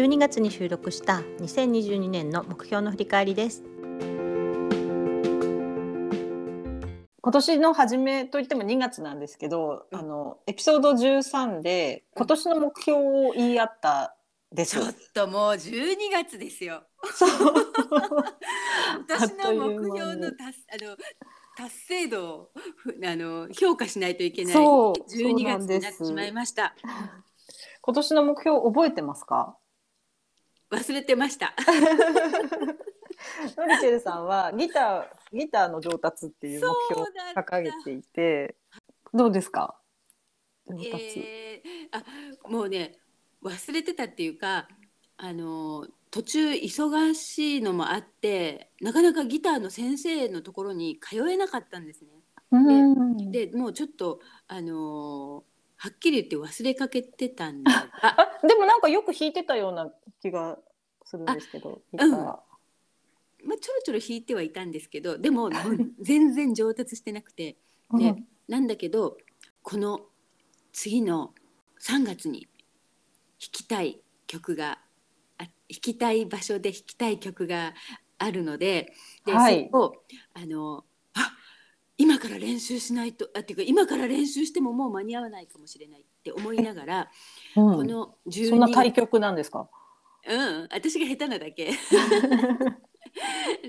12月に収録した2022年の目標の振り返りです。今年の初めといっても2月なんですけど、あのエピソード13で今年の目標を言い合ったです。ちょっともう12月ですよ。そう。私の目標の達あの達成度をふあの評価しないといけないそう12そうなんです。月になってしまいました。今年の目標覚えてますか？忘れてました。ノリチェルさんはギター ギターの上達っていう目標を掲げていてどうですか？上達、えー、あもうね忘れてたっていうかあの途中忙しいのもあってなかなかギターの先生のところに通えなかったんですね。うんでもうちょっとあのはっきり言って忘れかけてたんだがあでもなんかよく弾いてたような気がするんですけどまあ、ちょろちょろ弾いてはいたんですけどでも全然上達してなくて。でうん。なんだけどこの次の3月に弾きたい曲があ弾きたい場所で弾きたい曲があるのでで、はい。それをあのあ今から練習しないとあっていうか今から練習してももう間に合わないかもしれないって思いながら、うんこの12そんな対局なんですか？うん、私が下手なだけ。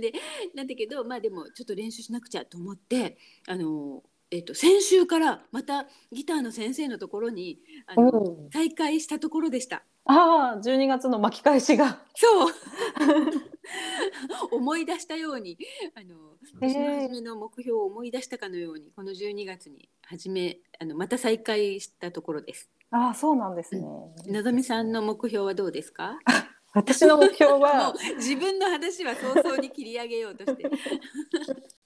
でなんだけどまあでもちょっと練習しなくちゃと思ってあの、えっと先週からまたギターの先生のところにあの再開したところでした。ああ12月の巻き返しが。そう。思い出したようにあの年の初めの目標を思い出したかのようにこの12月に始めあのまた再開したところです。ああそうなんですね、のぞみさんの目標はどうですか？私の目標 もはう自分の話は早々に切り上げようとして。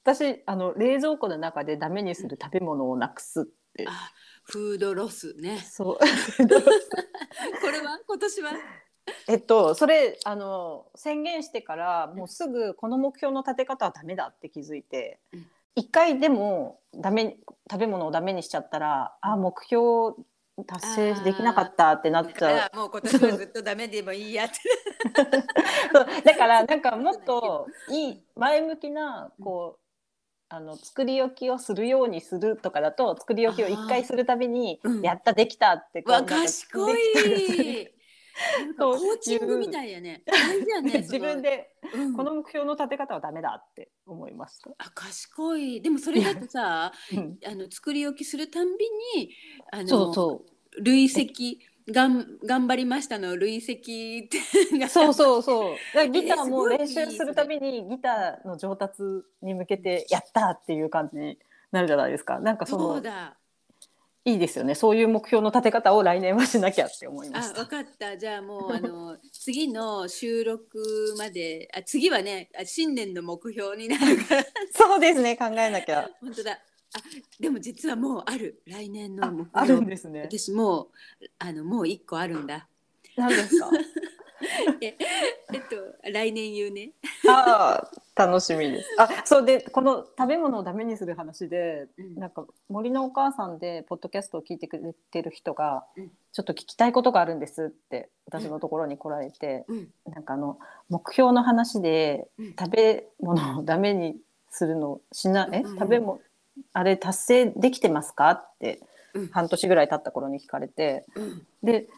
私あの冷蔵庫の中でダメにする食べ物をなくすって。あフードロスね。そう。これは？今年は？えっとそれあの宣言してからもうすぐこの目標の立て方はダメだって気づいてうん。一回でもダメ食べ物をダメにしちゃったらあ目標達成できなかったってなっちゃう。もう今年はずっとダメでもいいやって。だから なんかもっといい前向きなこうあの作り置きをするようにするとかだと作り置きを一回するたびにやったできたってこうわなんか賢い。コーチングみたいやね。やね。自分でこの目標の立て方はダメだって思いました。あ賢い。でもそれだとさ、うんあの作り置きするたんびにあのそうそう累積がん頑張りましたの累積ってがそうそうそう。ギターも練習するたびにギターの上達に向けてやったっていう感じになるじゃないですか。なんかそのそうだ。いいですよね。そういう目標の立て方を来年はしなきゃって思いまあ、した。わかった。じゃあもうあの次の収録まで、あ次はね、あ新年の目標になるから。そうですね。考えなきゃ。本当だ。あ、でも実はもうある来年のあ目標。あるんですね。私もうあのもう一個あるんだ。何ですか？ええっと来年言うね。ああ、楽しみです。あ、そうで、この食べ物をダメにする話で、うんなんか森のお母さんでポッドキャストを聞いてくれてる人が、うんちょっと聞きたいことがあるんですって私のところに来られて、うんなんかあの目標の話でうん食べ物をダメにするのしなえ、うん食べ物あれ達成できてますか？ってうん。半年ぐらい経った頃に聞かれて。うん。で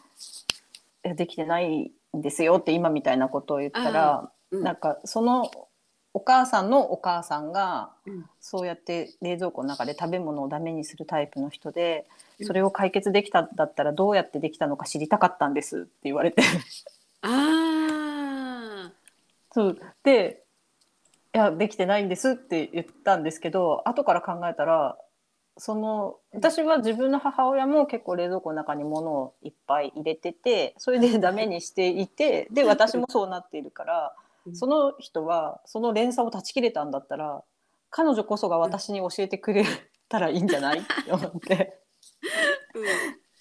いやできてないんですよって今みたいなことを言ったら、うん。なんかそのお母さんのお母さんがうん。そうやって冷蔵庫の中で食べ物をダメにするタイプの人でうん。それを解決できたんだったらどうやってできたのか知りたかったんですって言われて。ああそう。でいやできてないんですって言ったんですけど後から考えたらその私は自分の母親も結構冷蔵庫の中に物をいっぱい入れててそれでダメにしていて で私もそうなっているからうん。その人はその連鎖を断ち切れたんだったら彼女こそが私に教えてくれたらいいんじゃない？って思って。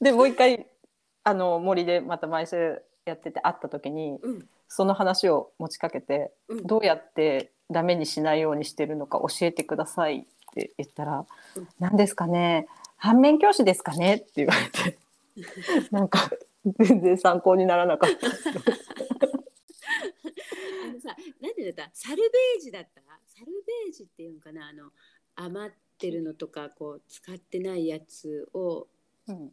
でもう一回あの森でまた毎週やってて会った時にその話を持ちかけてうん。どうやってダメにしないようにしてるのか教えてくださいって言ったらうん「何ですかね反面教師ですかね?」って言われて。なんか全然参考にならなかった。あのさ、なんてだった？サルベージだった？サルベージっていうのかな？あの余ってるのとかこう使ってないやつをうん。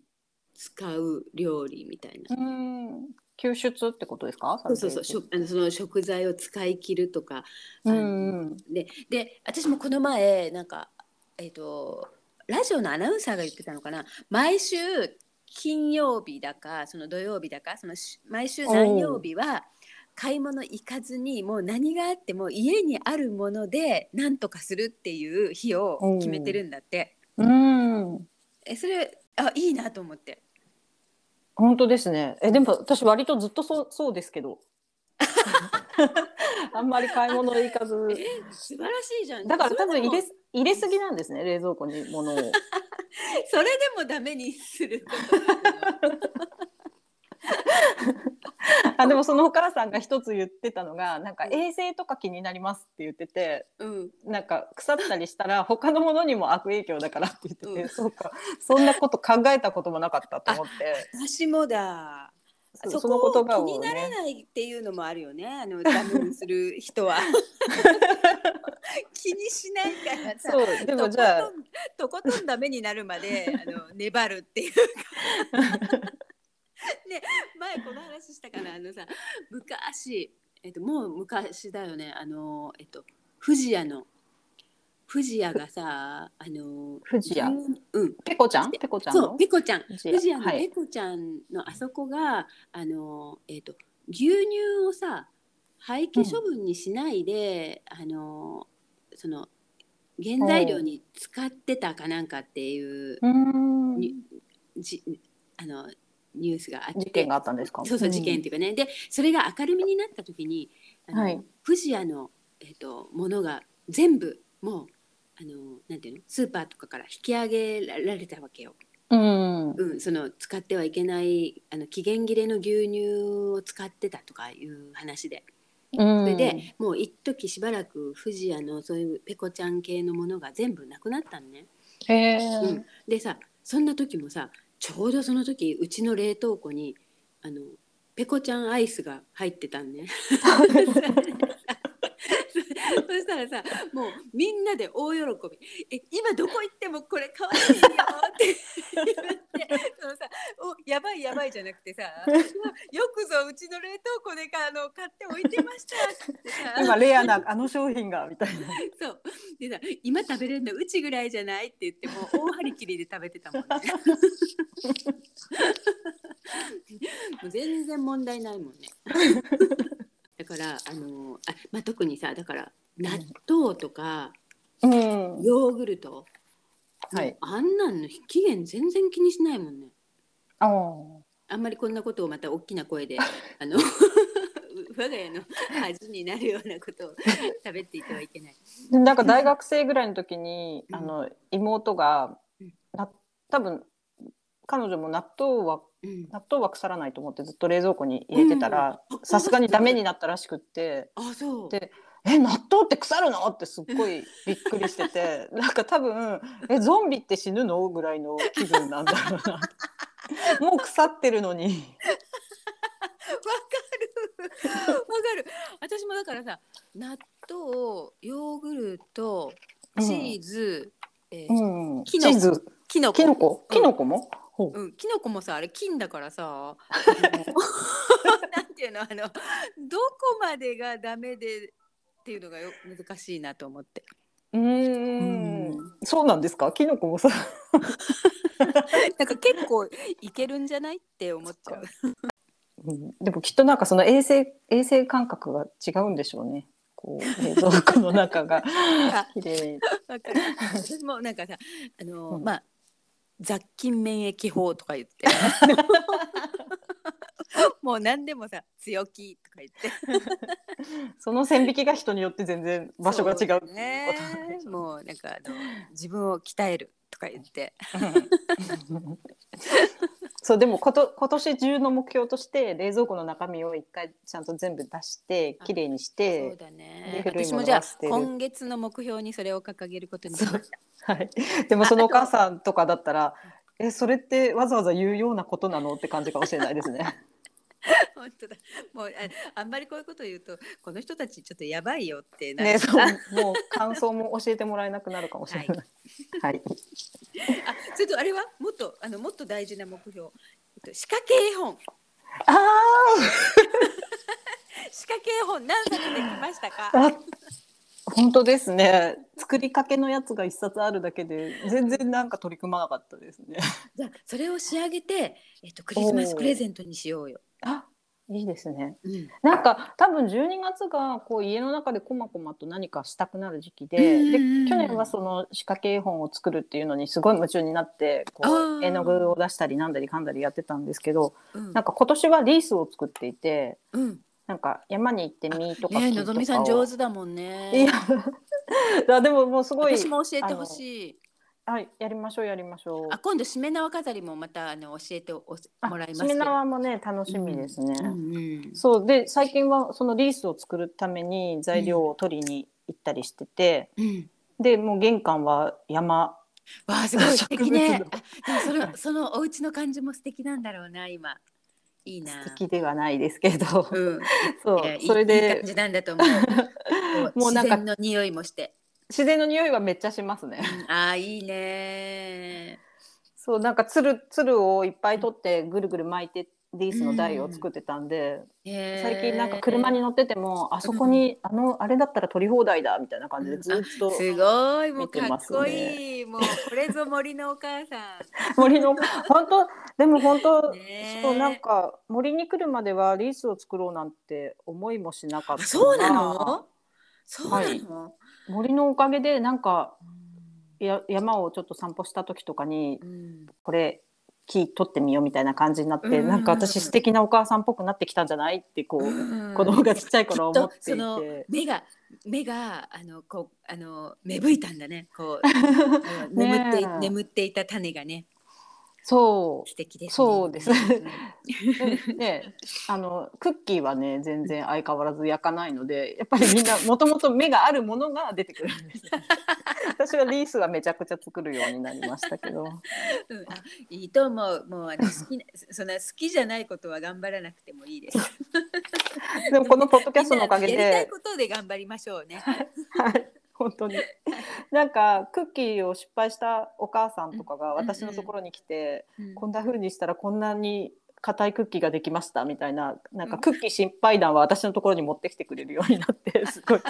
使う料理みたいな。うん救出ってことですか？そうそうそう。しょあのその食材を使い切るとか、あうのんうん。でで私もこの前なんかえっ、とラジオのアナウンサーが言ってたのかな。毎週金曜日だかその土曜日だかそのし毎週何曜日は買い物行かずにもう何があっても家にあるもので何とかするっていう日を決めてるんだって。うん。えそれあいいなと思って。本当ですね。えでも私割とずっとそうそうですけど。あんまり買い物行かず。え素晴らしいじゃん。だから多分入れ入れすぎなんですね冷蔵庫に物を。それでもダメにすること あでもその岡田さんが一つ言ってたのがなんか衛生とか気になりますって言っててうん、なんか腐ったりしたら他のものにも悪影響だからって言ってて、うんそうかそんなこと考えたこともなかったと思って私もだ。そそそのこを言葉を気にならねないっていうのもあるよね。あのダメにする人は 気にしないからさ。そうでもじゃあとことんとことんダメになるまであの粘るっていうか。ね前この話したかなあのさ昔えっともう昔だよね。あのえっと富士屋の。富士屋がさあの富士屋うん。ペコちゃん？ペコちゃんそうのペコちゃん。富士屋のはい。ペコちゃんのあそこが、あのえっ、と牛乳をさ廃棄処分にしないで、あのその原材料に使ってたかなんかっていううーん。にじあのニュースがあって。事件があったんですか？そうそう事件っていうかね、でそれが明るみになった時にあの、はい。富士屋の、えっとものが全部もうあのなんていうの？スーパーとかから引き上げられたわけよ。うん。うん、その使ってはいけないあの期限切れの牛乳を使ってたとかいう話で。うん。それで、もう一時しばらく富士屋のそういうペコちゃん系のものが全部なくなったのね。へえ、うん、でさそんな時もさちょうどその時うちの冷凍庫にあのペコちゃんアイスが入ってたんね。そしたらさもうみんなで大喜び「え今どこ行ってもこれ可愛いよ」って言ってそのさ「おやばいやばい」じゃなくてさ「うわよくぞうちの冷凍庫でかあの買っておいてました」ってさ。今レアなあの商品がみたいな。そう。でさ「今食べれるのうちぐらいじゃない?」って言ってもう大張り切りで食べてたもんね。もう全然問題ないもんねだからあのあ、まあ、特にさだから納豆とかうん。ヨーグルト、はい。あんなんの期限全然気にしないもんね。あーあんまりこんなことをまた大きな声で あの 我が家の恥になるようなことを 食べていてはいけない。なんか大学生ぐらいの時に、うん。あの妹がうん。な多分彼女も納豆はうん、納豆は腐らないと思ってずっと冷蔵庫に入れてたらさすがにダメになったらしくって。あそう。で「え納豆って腐るの?」ってすっごいびっくりしてて。なんか多分「えゾンビって死ぬの?」ぐらいの気分なんだろうな。もう腐ってるのに。わかる。わかる。私もだからさ納豆ヨーグルトチーズ、えーうん、キノコ。チーズ。キノコ。キノコ？うん。キノコも、ほう。うん、キノコもさあれ金だからさ なんていうのあのどこまでがダメでっていうのがよ難しいなと思って。うーん。そうなんですか？キノコもさ。なんか結構いけるんじゃないって思っちゃう。うん。でもきっとなんかその衛生衛生感覚が違うんでしょうね。こう冷蔵庫の中が 綺麗。私もなんかさあの、うん。まあ雑菌免疫法とか言って。もう何でもさ強気とか言って。その線引きが人によって全然場所が違ううね。もうなんかあの自分を鍛えるとか言って。うん。そうでもこと今年中の目標として冷蔵庫の中身を一回ちゃんと全部出してあきれいにしそうて、だね。私もじゃあ今月の目標にそれを掲げることにしました。はい、でもそのお母さんとかだったら「えそれってわざわざ言うようなことなの？って感じかもしれないですね。本当だ。もうああんまりこういうこと言うとこの人たちちょっとやばいよってなるね、そう。もう感想も教えてもらえなくなるかもしれない。はい。あそれとあれはもっとあのもっと大事な目標。えっと仕掛け絵本。あ仕掛け絵本何冊できましたか？あ、本当ですね。作りかけのやつが一冊あるだけで、全然なんか取り組まなかったですね。じゃあそれを仕上げてえっとクリスマスプレゼントにしようよ。あ、いいですね。うん。なんか多分12月がこう家の中でこまこまと何かしたくなる時期で、でうん去年はその仕掛け絵本を作るっていうのにすごい夢中になってこあうー絵の具を出したりなんだりかんだりやってたんですけど、うんなんか今年はリースを作っていて、うん。なんか山に行って実とかねのぞみさん上手だもんいね。や だでももうすごい私も教えてほしい。はいやりましょうやりましょうあ今度しめ縄飾りもまたあの教えておあもらいますしめ縄もね楽しみですね、うんうんそうで最近はそのリースを作るために材料を取りに行ったりしてて、うん。でもう玄関は山わあすごい素敵ね。でもそのそのお家の感じも素敵なんだろうな今。いいな。素敵ではないですけど、うん。そうそれいいで感じなんだと思 う。もうなんか自然の匂いもして。自然の匂いはめっちゃしますね。うんああいいね。そうなんかつるつるをいっぱい取ってぐるぐる巻いてリースの台を作ってたんで、へー最近なんか車に乗っててもあそこに、あのあれだったら取り放題だみたいな感じでずっと、すごいもうかっこいい、もうこれぞ森のお母さん。森の本当でも本当、ねえそうなんか森に来るまではリースを作ろうなんて思いもしなかったあそうなの？そうなの？森のおかげでなんかうん。や山をちょっと散歩した時とかにうん。これ木取ってみようみたいな感じになって、うん。なんか私素敵なお母さんっぽくなってきたんじゃないってこう、うん。子供がちっちゃい頃思っていて。目が目があのこうあの芽吹いたんだね。こう 眠ってねえ眠っていた種がねそ素敵ですね。そうです。でね、あのクッキーはね全然相変わらず焼かないのでやっぱりみんなもともと目があるものが出てくるんですよ。私はリースはめちゃくちゃ作るようになりましたけど。うん、あいいと思う。もうあの好きな そんな好きじゃないことは頑張らなくてもいいです。でもこのポッドキャストのおかげみんなやりたいで、ことで頑張りましょうね。はい、本当に。なんかクッキーを失敗したお母さんとかがうん私のところに来て、うん。こんな風にしたらこんなに硬いクッキーができましたみたいななんかクッキー失敗談は私のところに持ってきてくれるようになって すごい。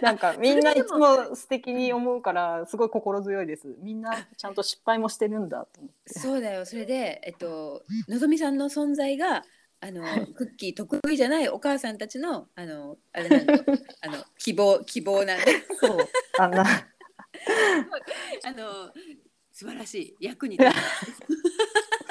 なんかみんないつも素敵に思うからすごい心強いです。みんなちゃんと失敗もしてるんだと思って。そうだよ。それでえっとのぞみさんの存在があのクッキー得意じゃないお母さんたちのあのあれなんだよ あの希望希望なんで。そう。あんな。あの素晴らしい役に立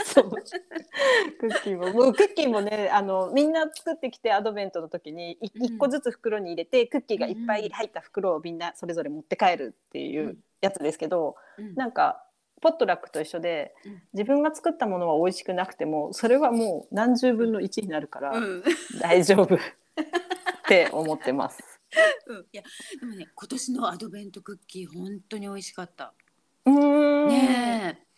つ。そう。クッキーも。もうクッキーもねあのみんな作ってきてアドベントの時にいうん。一個ずつ袋に入れてクッキーがいっぱい入った袋をみんなそれぞれ持って帰るっていうやつですけど、うん。なんかポットラックと一緒でうん自分が作ったものは美味しくなくてもそれはもう何十分の1になるからうん大丈夫って思ってます。うん、いやでもね今年のアドベントクッキー本当に美味しかった。うーんねえ。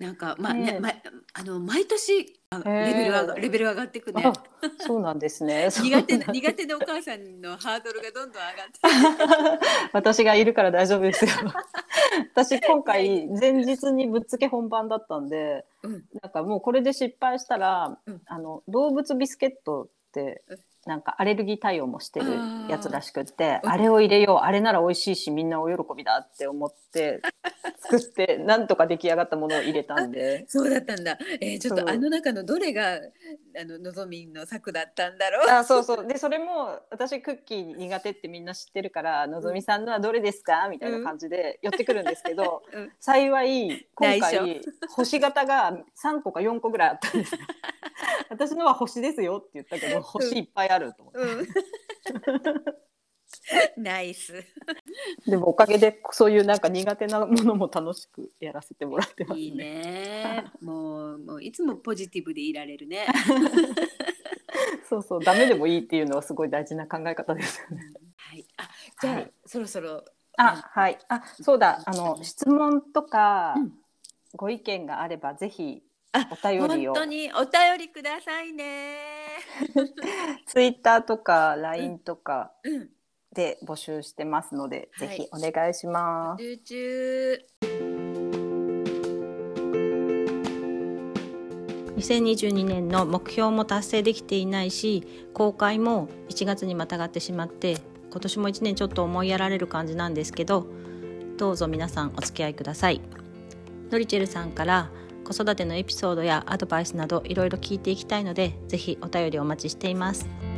なんかまあねまあの毎年あレベルがレベル上がっていくねあ。そうなんですね。苦手な苦手なお母さんのハードルがどんどん上がって。私がいるから大丈夫ですよ。私今回前日にぶっつけ本番だったんで、うんなんかもうこれで失敗したら、うんあの動物ビスケットってうんなんかアレルギー対応もしてるやつらしくって、うん。あれを入れようあれなら美味しいしみんなお喜びだって思って 作ってなんとか出来上がったものを入れたんで。そうだったんだ。えー、ちょっとあの中のどれがあののぞみんの作だったんだろう。あそうそう。でそれも私クッキー苦手ってみんな知ってるからのぞみさんのはどれですか？みたいな感じで寄ってくるんですけど、うん。幸い今内回星型が3個か4個ぐらいあったんです。よ 私のは星ですよって言ったけど星いっぱいあると思って、うん。ナイス。でもおかげでそういうなんか苦手なものも楽しくやらせてもらってますねいいね。もうもういつもポジティブでいられるね。そうそうダメでもいいっていうのはすごい大事な考え方ですよねはい。あじゃあ、はいそろそろ。あはいあそうだあの質問とか、うんご意見があればぜひあお便りを本当にお便りくださいね。ツイッターとか LINE とかうん。で募集してますので、はいぜひお願いします。集中。2022年の目標も達成できていないし公開も1月にまたがってしまって今年も1年ちょっと思いやられる感じなんですけどどうぞ皆さんお付き合いくださいノリチェルさんから子育てのエピソードやアドバイスなどいろいろ聞いていきたいので是非お便りお待ちしています。